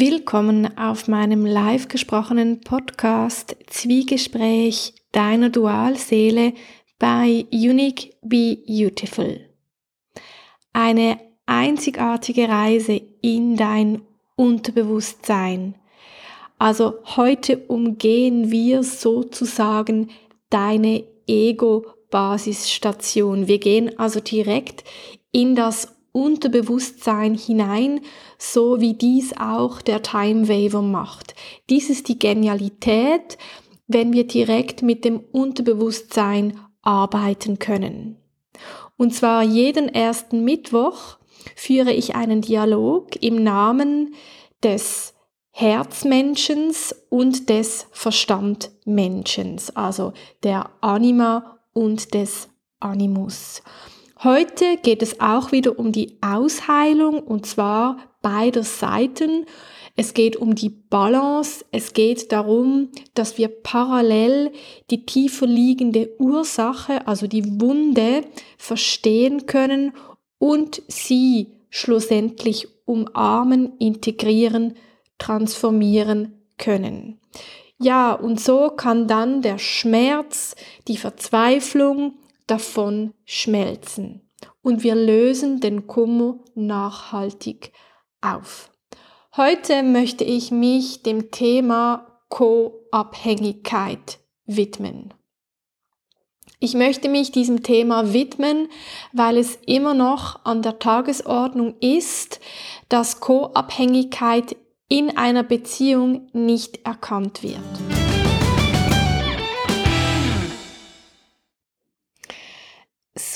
Willkommen auf meinem live gesprochenen Podcast Zwiegespräch deiner Dualseele bei Unique Be Beautiful. Eine einzigartige Reise in dein Unterbewusstsein. Also heute umgehen wir sozusagen deine Ego-Basisstation. Wir gehen also direkt in das Unterbewusstsein hinein, so wie dies auch der Time Waver macht. Dies ist die Genialität, wenn wir direkt mit dem Unterbewusstsein arbeiten können. Und zwar jeden ersten Mittwoch führe ich einen Dialog im Namen des Herzmenschens und des Verstandmenschens, also der Anima und des Animus. Heute geht es auch wieder um die Ausheilung und zwar beider Seiten. Es geht um die Balance, es geht darum, dass wir parallel die tiefer liegende Ursache, also die Wunde, verstehen können und sie schlussendlich umarmen, integrieren, transformieren können. Ja, und so kann dann der Schmerz, die Verzweiflung, davon schmelzen und wir lösen den Kummer nachhaltig auf. Heute möchte ich mich dem Thema Co-Abhängigkeit widmen. Ich möchte mich diesem Thema widmen, weil es immer noch an der Tagesordnung ist, dass Co-Abhängigkeit in einer Beziehung nicht erkannt wird.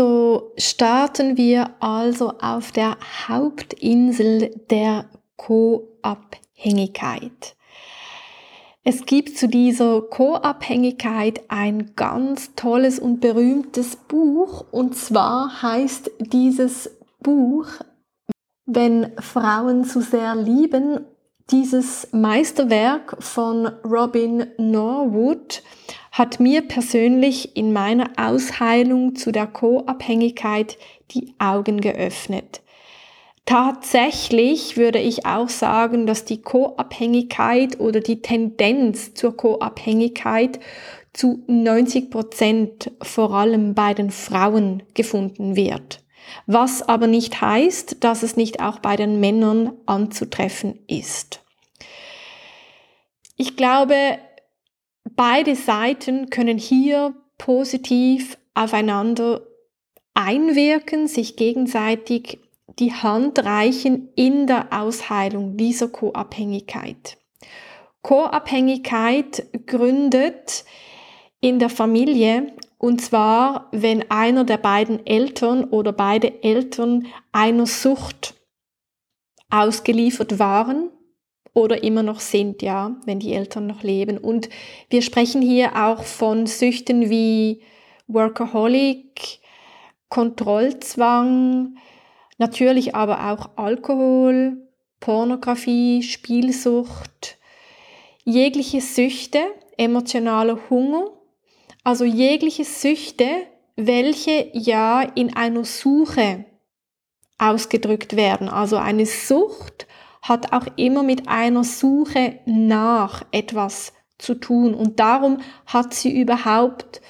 So starten wir also auf der Hauptinsel der Co-Abhängigkeit. Es gibt zu dieser Co-Abhängigkeit ein ganz tolles und berühmtes Buch und zwar heißt dieses Buch Wenn Frauen zu sehr lieben, dieses Meisterwerk von Robin Norwood hat mir persönlich in meiner Ausheilung zu der Co-Abhängigkeit die Augen geöffnet. Tatsächlich würde ich auch sagen, dass die Co-Abhängigkeit oder die Tendenz zur Co-Abhängigkeit zu 90 Prozent vor allem bei den Frauen gefunden wird. Was aber nicht heißt, dass es nicht auch bei den Männern anzutreffen ist. Ich glaube, Beide Seiten können hier positiv aufeinander einwirken, sich gegenseitig die Hand reichen in der Ausheilung dieser Co-Abhängigkeit. Co-Abhängigkeit gründet in der Familie und zwar, wenn einer der beiden Eltern oder beide Eltern einer Sucht ausgeliefert waren oder immer noch sind, ja, wenn die Eltern noch leben. Und wir sprechen hier auch von Süchten wie Workaholic, Kontrollzwang, natürlich aber auch Alkohol, Pornografie, Spielsucht, jegliche Süchte, emotionaler Hunger, also jegliche Süchte, welche ja in einer Suche ausgedrückt werden. Also eine Sucht hat auch immer mit einer Suche nach etwas zu tun und darum hat sie überhaupt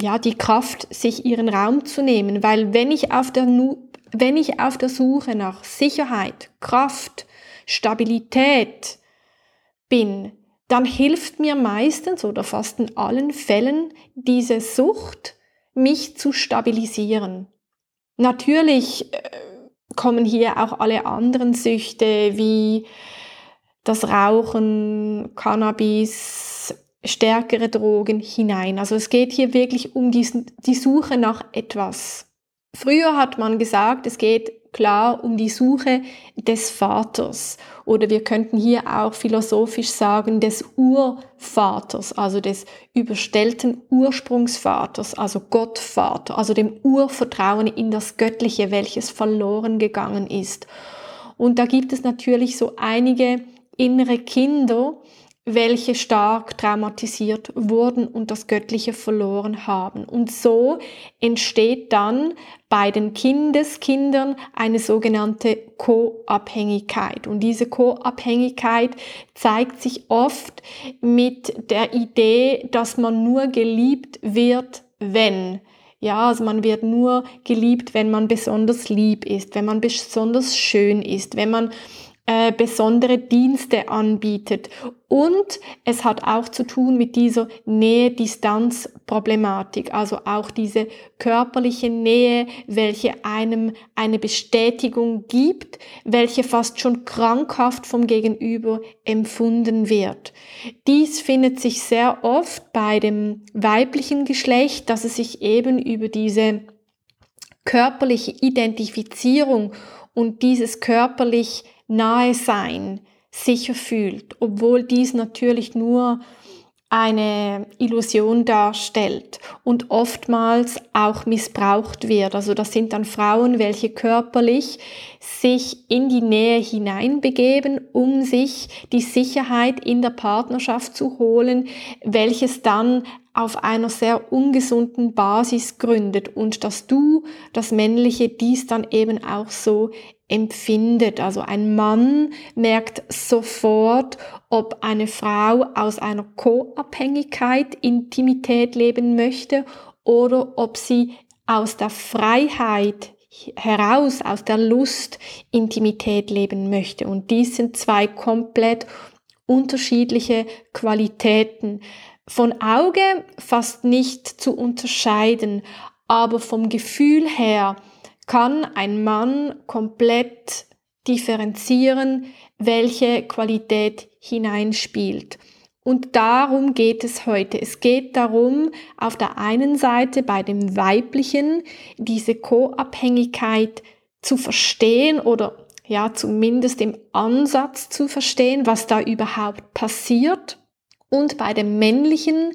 ja die Kraft, sich ihren Raum zu nehmen, weil wenn ich auf der wenn ich auf der Suche nach Sicherheit, Kraft, Stabilität bin, dann hilft mir meistens oder fast in allen Fällen diese Sucht, mich zu stabilisieren. Natürlich äh, kommen hier auch alle anderen Süchte wie das Rauchen, Cannabis, stärkere Drogen hinein. Also es geht hier wirklich um diesen, die Suche nach etwas. Früher hat man gesagt, es geht klar um die Suche des Vaters. Oder wir könnten hier auch philosophisch sagen, des Urvaters, also des überstellten Ursprungsvaters, also Gottvater, also dem Urvertrauen in das Göttliche, welches verloren gegangen ist. Und da gibt es natürlich so einige innere Kinder, welche stark traumatisiert wurden und das Göttliche verloren haben. Und so entsteht dann bei den Kindeskindern eine sogenannte Co-Abhängigkeit. Und diese Co-Abhängigkeit zeigt sich oft mit der Idee, dass man nur geliebt wird, wenn. Ja, also man wird nur geliebt, wenn man besonders lieb ist, wenn man besonders schön ist, wenn man äh, besondere Dienste anbietet. Und es hat auch zu tun mit dieser Nähe-Distanz-Problematik, also auch diese körperliche Nähe, welche einem eine Bestätigung gibt, welche fast schon krankhaft vom Gegenüber empfunden wird. Dies findet sich sehr oft bei dem weiblichen Geschlecht, dass es sich eben über diese körperliche Identifizierung und dieses körperlich nahe sein sicher fühlt, obwohl dies natürlich nur eine Illusion darstellt und oftmals auch missbraucht wird. Also das sind dann Frauen, welche körperlich sich in die Nähe hineinbegeben, um sich die Sicherheit in der Partnerschaft zu holen, welches dann auf einer sehr ungesunden Basis gründet und dass du, das Männliche, dies dann eben auch so empfindet. Also ein Mann merkt sofort, ob eine Frau aus einer Co-Abhängigkeit Intimität leben möchte oder ob sie aus der Freiheit heraus, aus der Lust Intimität leben möchte. Und dies sind zwei komplett unterschiedliche Qualitäten. Von Auge fast nicht zu unterscheiden, aber vom Gefühl her kann ein Mann komplett differenzieren, welche Qualität hineinspielt. Und darum geht es heute. Es geht darum, auf der einen Seite bei dem Weiblichen diese Co-Abhängigkeit zu verstehen oder ja, zumindest im Ansatz zu verstehen, was da überhaupt passiert. Und bei dem Männlichen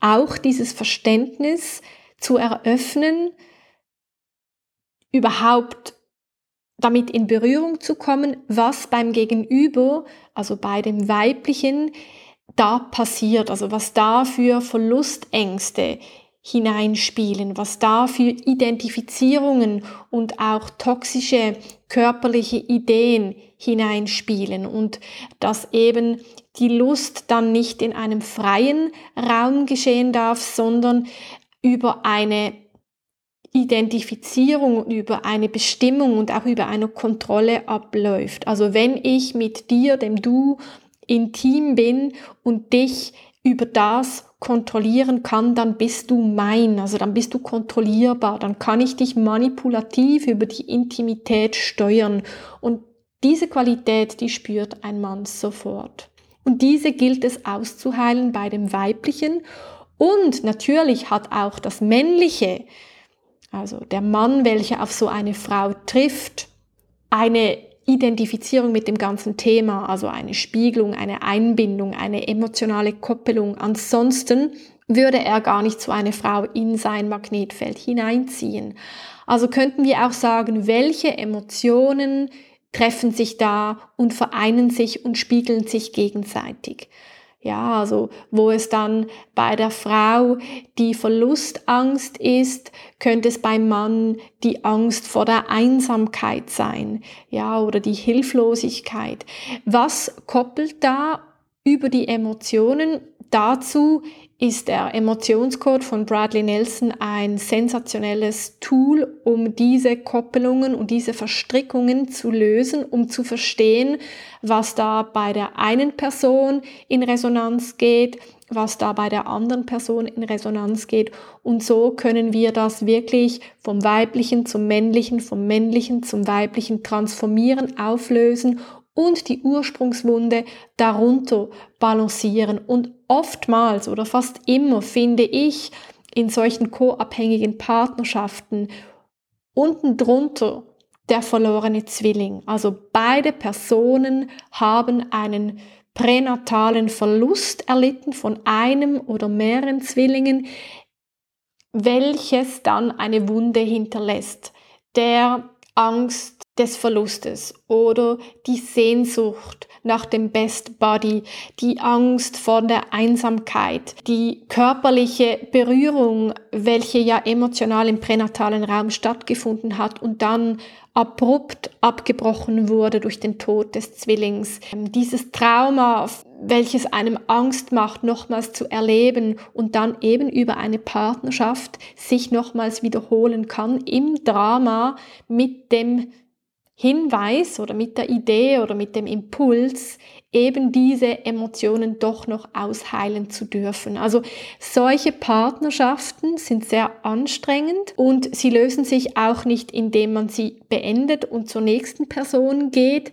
auch dieses Verständnis zu eröffnen, überhaupt damit in Berührung zu kommen, was beim Gegenüber, also bei dem Weiblichen, da passiert, also was da für Verlustängste hineinspielen, was da für Identifizierungen und auch toxische körperliche Ideen hineinspielen und dass eben die Lust dann nicht in einem freien Raum geschehen darf, sondern über eine Identifizierung über eine Bestimmung und auch über eine Kontrolle abläuft. Also wenn ich mit dir, dem Du, intim bin und dich über das kontrollieren kann, dann bist du mein, also dann bist du kontrollierbar, dann kann ich dich manipulativ über die Intimität steuern. Und diese Qualität, die spürt ein Mann sofort. Und diese gilt es auszuheilen bei dem Weiblichen. Und natürlich hat auch das Männliche also der Mann, welcher auf so eine Frau trifft, eine Identifizierung mit dem ganzen Thema, also eine Spiegelung, eine Einbindung, eine emotionale Koppelung. Ansonsten würde er gar nicht so eine Frau in sein Magnetfeld hineinziehen. Also könnten wir auch sagen, welche Emotionen treffen sich da und vereinen sich und spiegeln sich gegenseitig. Ja, also wo es dann bei der Frau die Verlustangst ist, könnte es beim Mann die Angst vor der Einsamkeit sein, ja, oder die Hilflosigkeit. Was koppelt da über die Emotionen dazu ist der Emotionscode von Bradley Nelson ein sensationelles Tool, um diese Koppelungen und diese Verstrickungen zu lösen, um zu verstehen, was da bei der einen Person in Resonanz geht, was da bei der anderen Person in Resonanz geht. Und so können wir das wirklich vom weiblichen zum männlichen, vom männlichen zum weiblichen transformieren, auflösen und die Ursprungswunde darunter balancieren. Und oftmals oder fast immer finde ich in solchen co-abhängigen Partnerschaften unten drunter der verlorene Zwilling. Also beide Personen haben einen pränatalen Verlust erlitten von einem oder mehreren Zwillingen, welches dann eine Wunde hinterlässt, der Angst des Verlustes oder die Sehnsucht nach dem Best Body, die Angst vor der Einsamkeit, die körperliche Berührung, welche ja emotional im pränatalen Raum stattgefunden hat und dann abrupt abgebrochen wurde durch den Tod des Zwillings. Ähm, dieses Trauma, welches einem Angst macht, nochmals zu erleben und dann eben über eine Partnerschaft sich nochmals wiederholen kann im Drama mit dem Hinweis oder mit der Idee oder mit dem Impuls, eben diese Emotionen doch noch ausheilen zu dürfen. Also solche Partnerschaften sind sehr anstrengend und sie lösen sich auch nicht, indem man sie beendet und zur nächsten Person geht.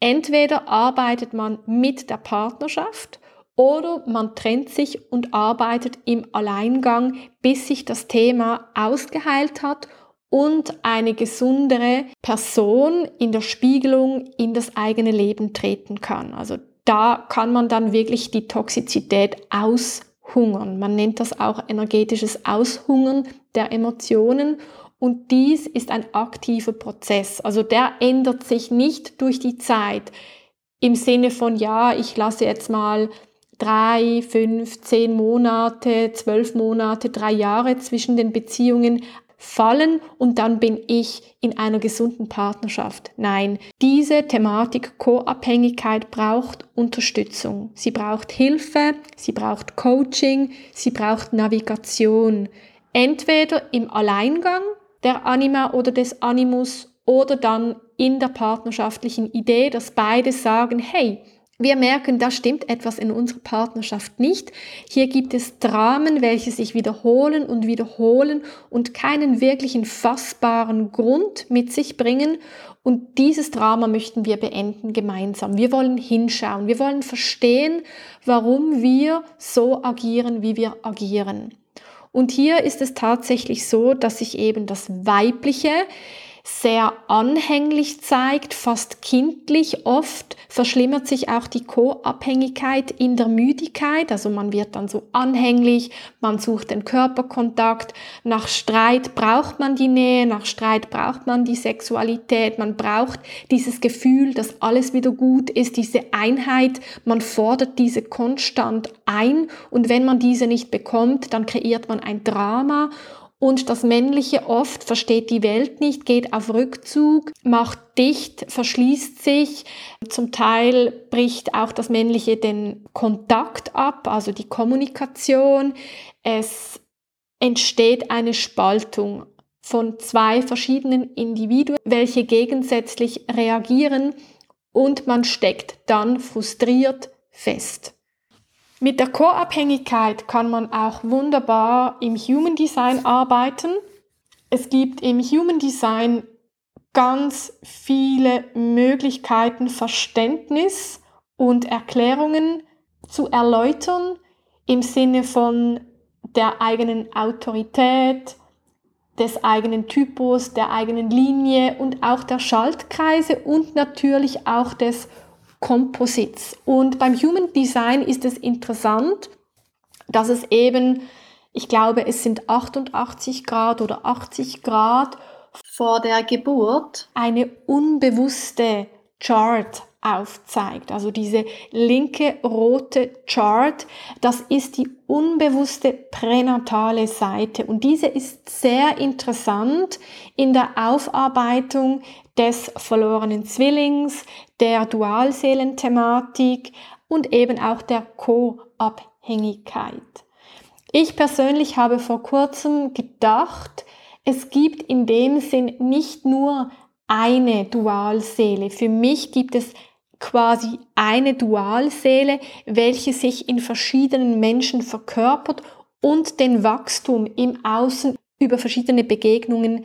Entweder arbeitet man mit der Partnerschaft oder man trennt sich und arbeitet im Alleingang, bis sich das Thema ausgeheilt hat und eine gesundere Person in der Spiegelung in das eigene Leben treten kann. Also da kann man dann wirklich die Toxizität aushungern. Man nennt das auch energetisches Aushungern der Emotionen und dies ist ein aktiver Prozess. Also der ändert sich nicht durch die Zeit im Sinne von, ja, ich lasse jetzt mal drei, fünf, zehn Monate, zwölf Monate, drei Jahre zwischen den Beziehungen fallen und dann bin ich in einer gesunden Partnerschaft. Nein, diese Thematik Co-Abhängigkeit braucht Unterstützung. Sie braucht Hilfe, sie braucht Coaching, sie braucht Navigation. Entweder im Alleingang der Anima oder des Animus oder dann in der partnerschaftlichen Idee, dass beide sagen, hey, wir merken, da stimmt etwas in unserer Partnerschaft nicht. Hier gibt es Dramen, welche sich wiederholen und wiederholen und keinen wirklichen fassbaren Grund mit sich bringen. Und dieses Drama möchten wir beenden gemeinsam. Wir wollen hinschauen. Wir wollen verstehen, warum wir so agieren, wie wir agieren. Und hier ist es tatsächlich so, dass sich eben das Weibliche sehr anhänglich zeigt, fast kindlich. Oft verschlimmert sich auch die Co-Abhängigkeit in der Müdigkeit. Also man wird dann so anhänglich, man sucht den Körperkontakt. Nach Streit braucht man die Nähe, nach Streit braucht man die Sexualität. Man braucht dieses Gefühl, dass alles wieder gut ist, diese Einheit. Man fordert diese konstant ein und wenn man diese nicht bekommt, dann kreiert man ein Drama und das Männliche oft versteht die Welt nicht, geht auf Rückzug, macht dicht, verschließt sich. Zum Teil bricht auch das Männliche den Kontakt ab, also die Kommunikation. Es entsteht eine Spaltung von zwei verschiedenen Individuen, welche gegensätzlich reagieren und man steckt dann frustriert fest. Mit der Co-Abhängigkeit kann man auch wunderbar im Human Design arbeiten. Es gibt im Human Design ganz viele Möglichkeiten, Verständnis und Erklärungen zu erläutern im Sinne von der eigenen Autorität, des eigenen Typus, der eigenen Linie und auch der Schaltkreise und natürlich auch des Composites. Und beim Human Design ist es interessant, dass es eben, ich glaube, es sind 88 Grad oder 80 Grad vor der Geburt eine unbewusste Chart aufzeigt. Also diese linke rote Chart, das ist die unbewusste pränatale Seite und diese ist sehr interessant in der Aufarbeitung des verlorenen Zwillings, der Dualseelenthematik und eben auch der Co-Abhängigkeit. Ich persönlich habe vor kurzem gedacht, es gibt in dem Sinn nicht nur eine Dualseele. Für mich gibt es quasi eine Dualseele, welche sich in verschiedenen Menschen verkörpert und den Wachstum im Außen über verschiedene Begegnungen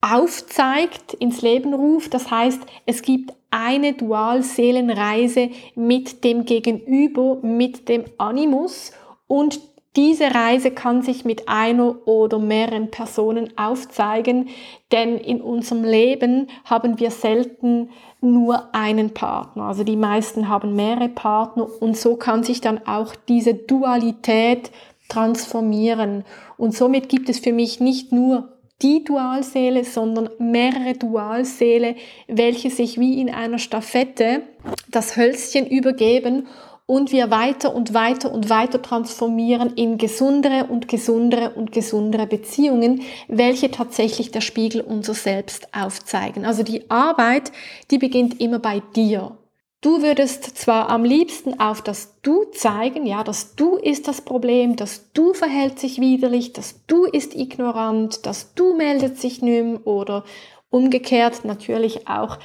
aufzeigt, ins Leben ruft. Das heißt, es gibt eine Dualseelenreise mit dem Gegenüber, mit dem Animus und diese Reise kann sich mit einer oder mehreren Personen aufzeigen, denn in unserem Leben haben wir selten nur einen Partner. Also die meisten haben mehrere Partner und so kann sich dann auch diese Dualität transformieren. Und somit gibt es für mich nicht nur die Dualseele, sondern mehrere Dualseele, welche sich wie in einer Staffette das Hölzchen übergeben und wir weiter und weiter und weiter transformieren in gesundere und gesundere und gesundere Beziehungen, welche tatsächlich der Spiegel unser Selbst aufzeigen. Also die Arbeit, die beginnt immer bei dir. Du würdest zwar am liebsten auf das Du zeigen, ja, das Du ist das Problem, das Du verhält sich widerlich, das Du ist ignorant, das Du meldet sich nimm oder umgekehrt natürlich auch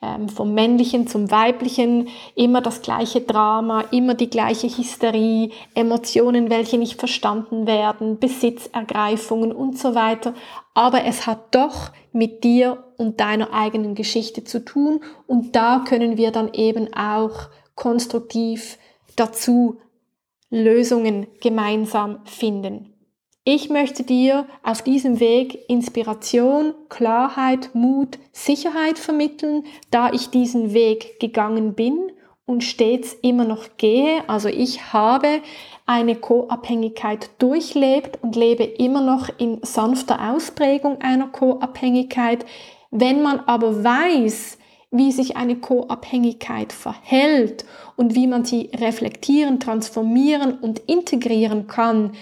ähm, vom männlichen zum weiblichen, immer das gleiche Drama, immer die gleiche Hysterie, Emotionen, welche nicht verstanden werden, Besitzergreifungen und so weiter. Aber es hat doch mit dir und deiner eigenen Geschichte zu tun und da können wir dann eben auch konstruktiv dazu Lösungen gemeinsam finden. Ich möchte dir auf diesem Weg Inspiration, Klarheit, Mut, Sicherheit vermitteln, da ich diesen Weg gegangen bin und stets immer noch gehe. Also ich habe eine Co-Abhängigkeit durchlebt und lebe immer noch in sanfter Ausprägung einer Co-Abhängigkeit. Wenn man aber weiß, wie sich eine Co-Abhängigkeit verhält und wie man sie reflektieren, transformieren und integrieren kann,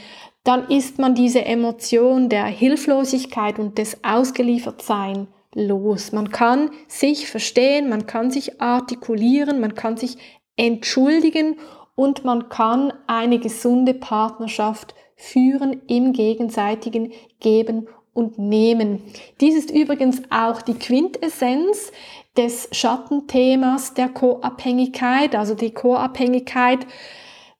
dann ist man diese Emotion der Hilflosigkeit und des Ausgeliefertsein los. Man kann sich verstehen, man kann sich artikulieren, man kann sich entschuldigen und man kann eine gesunde Partnerschaft führen im gegenseitigen Geben und Nehmen. Dies ist übrigens auch die Quintessenz des Schattenthemas der Co-Abhängigkeit, also die Co-Abhängigkeit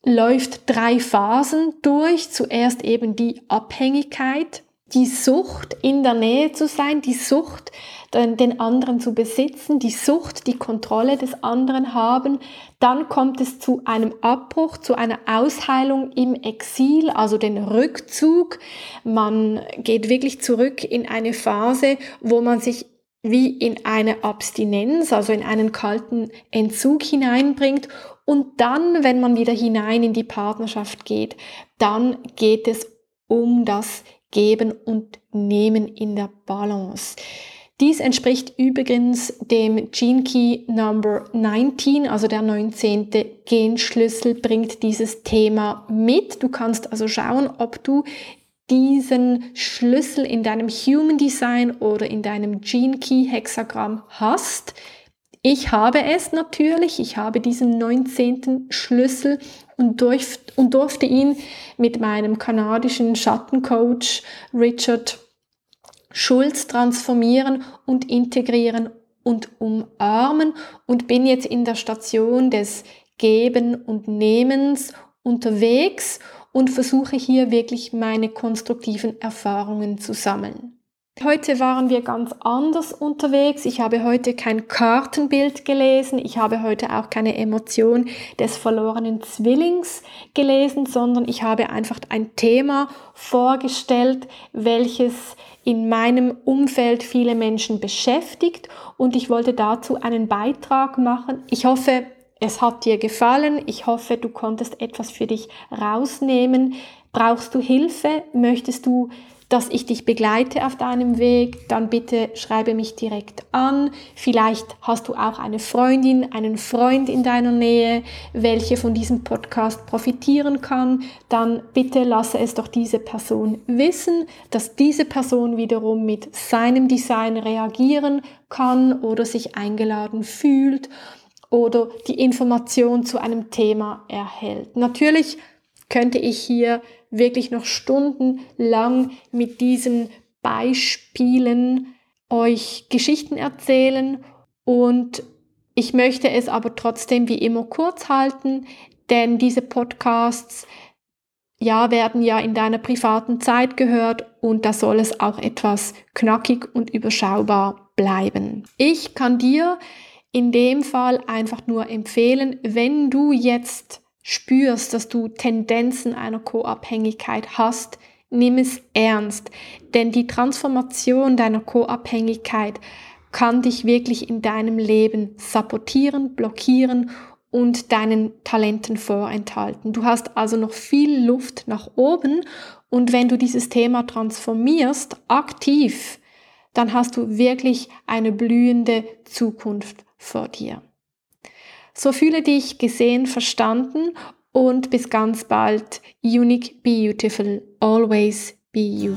läuft drei Phasen durch. Zuerst eben die Abhängigkeit, die Sucht, in der Nähe zu sein, die Sucht, den anderen zu besitzen, die Sucht, die Kontrolle des anderen haben. Dann kommt es zu einem Abbruch, zu einer Ausheilung im Exil, also den Rückzug. Man geht wirklich zurück in eine Phase, wo man sich wie in eine Abstinenz, also in einen kalten Entzug hineinbringt und dann, wenn man wieder hinein in die Partnerschaft geht, dann geht es um das Geben und Nehmen in der Balance. Dies entspricht übrigens dem Gene Key Number 19, also der 19. Genschlüssel bringt dieses Thema mit. Du kannst also schauen, ob du diesen Schlüssel in deinem Human Design oder in deinem Gene Key Hexagramm hast. Ich habe es natürlich, ich habe diesen 19. Schlüssel und, durf, und durfte ihn mit meinem kanadischen Schattencoach Richard Schulz transformieren und integrieren und umarmen und bin jetzt in der Station des Geben und Nehmens unterwegs und versuche hier wirklich meine konstruktiven Erfahrungen zu sammeln. Heute waren wir ganz anders unterwegs. Ich habe heute kein Kartenbild gelesen. Ich habe heute auch keine Emotion des verlorenen Zwillings gelesen, sondern ich habe einfach ein Thema vorgestellt, welches in meinem Umfeld viele Menschen beschäftigt und ich wollte dazu einen Beitrag machen. Ich hoffe, es hat dir gefallen. Ich hoffe, du konntest etwas für dich rausnehmen. Brauchst du Hilfe? Möchtest du dass ich dich begleite auf deinem Weg, dann bitte schreibe mich direkt an. Vielleicht hast du auch eine Freundin, einen Freund in deiner Nähe, welche von diesem Podcast profitieren kann. Dann bitte lasse es doch diese Person wissen, dass diese Person wiederum mit seinem Design reagieren kann oder sich eingeladen fühlt oder die Information zu einem Thema erhält. Natürlich könnte ich hier wirklich noch stundenlang mit diesen Beispielen euch Geschichten erzählen und ich möchte es aber trotzdem wie immer kurz halten, denn diese Podcasts ja werden ja in deiner privaten Zeit gehört und da soll es auch etwas knackig und überschaubar bleiben. Ich kann dir in dem Fall einfach nur empfehlen, wenn du jetzt spürst, dass du Tendenzen einer Co-Abhängigkeit hast, nimm es ernst, denn die Transformation deiner Co-Abhängigkeit kann dich wirklich in deinem Leben sabotieren, blockieren und deinen Talenten vorenthalten. Du hast also noch viel Luft nach oben und wenn du dieses Thema transformierst, aktiv, dann hast du wirklich eine blühende Zukunft vor dir. So fühle dich gesehen, verstanden und bis ganz bald. Unique, beautiful, always be you.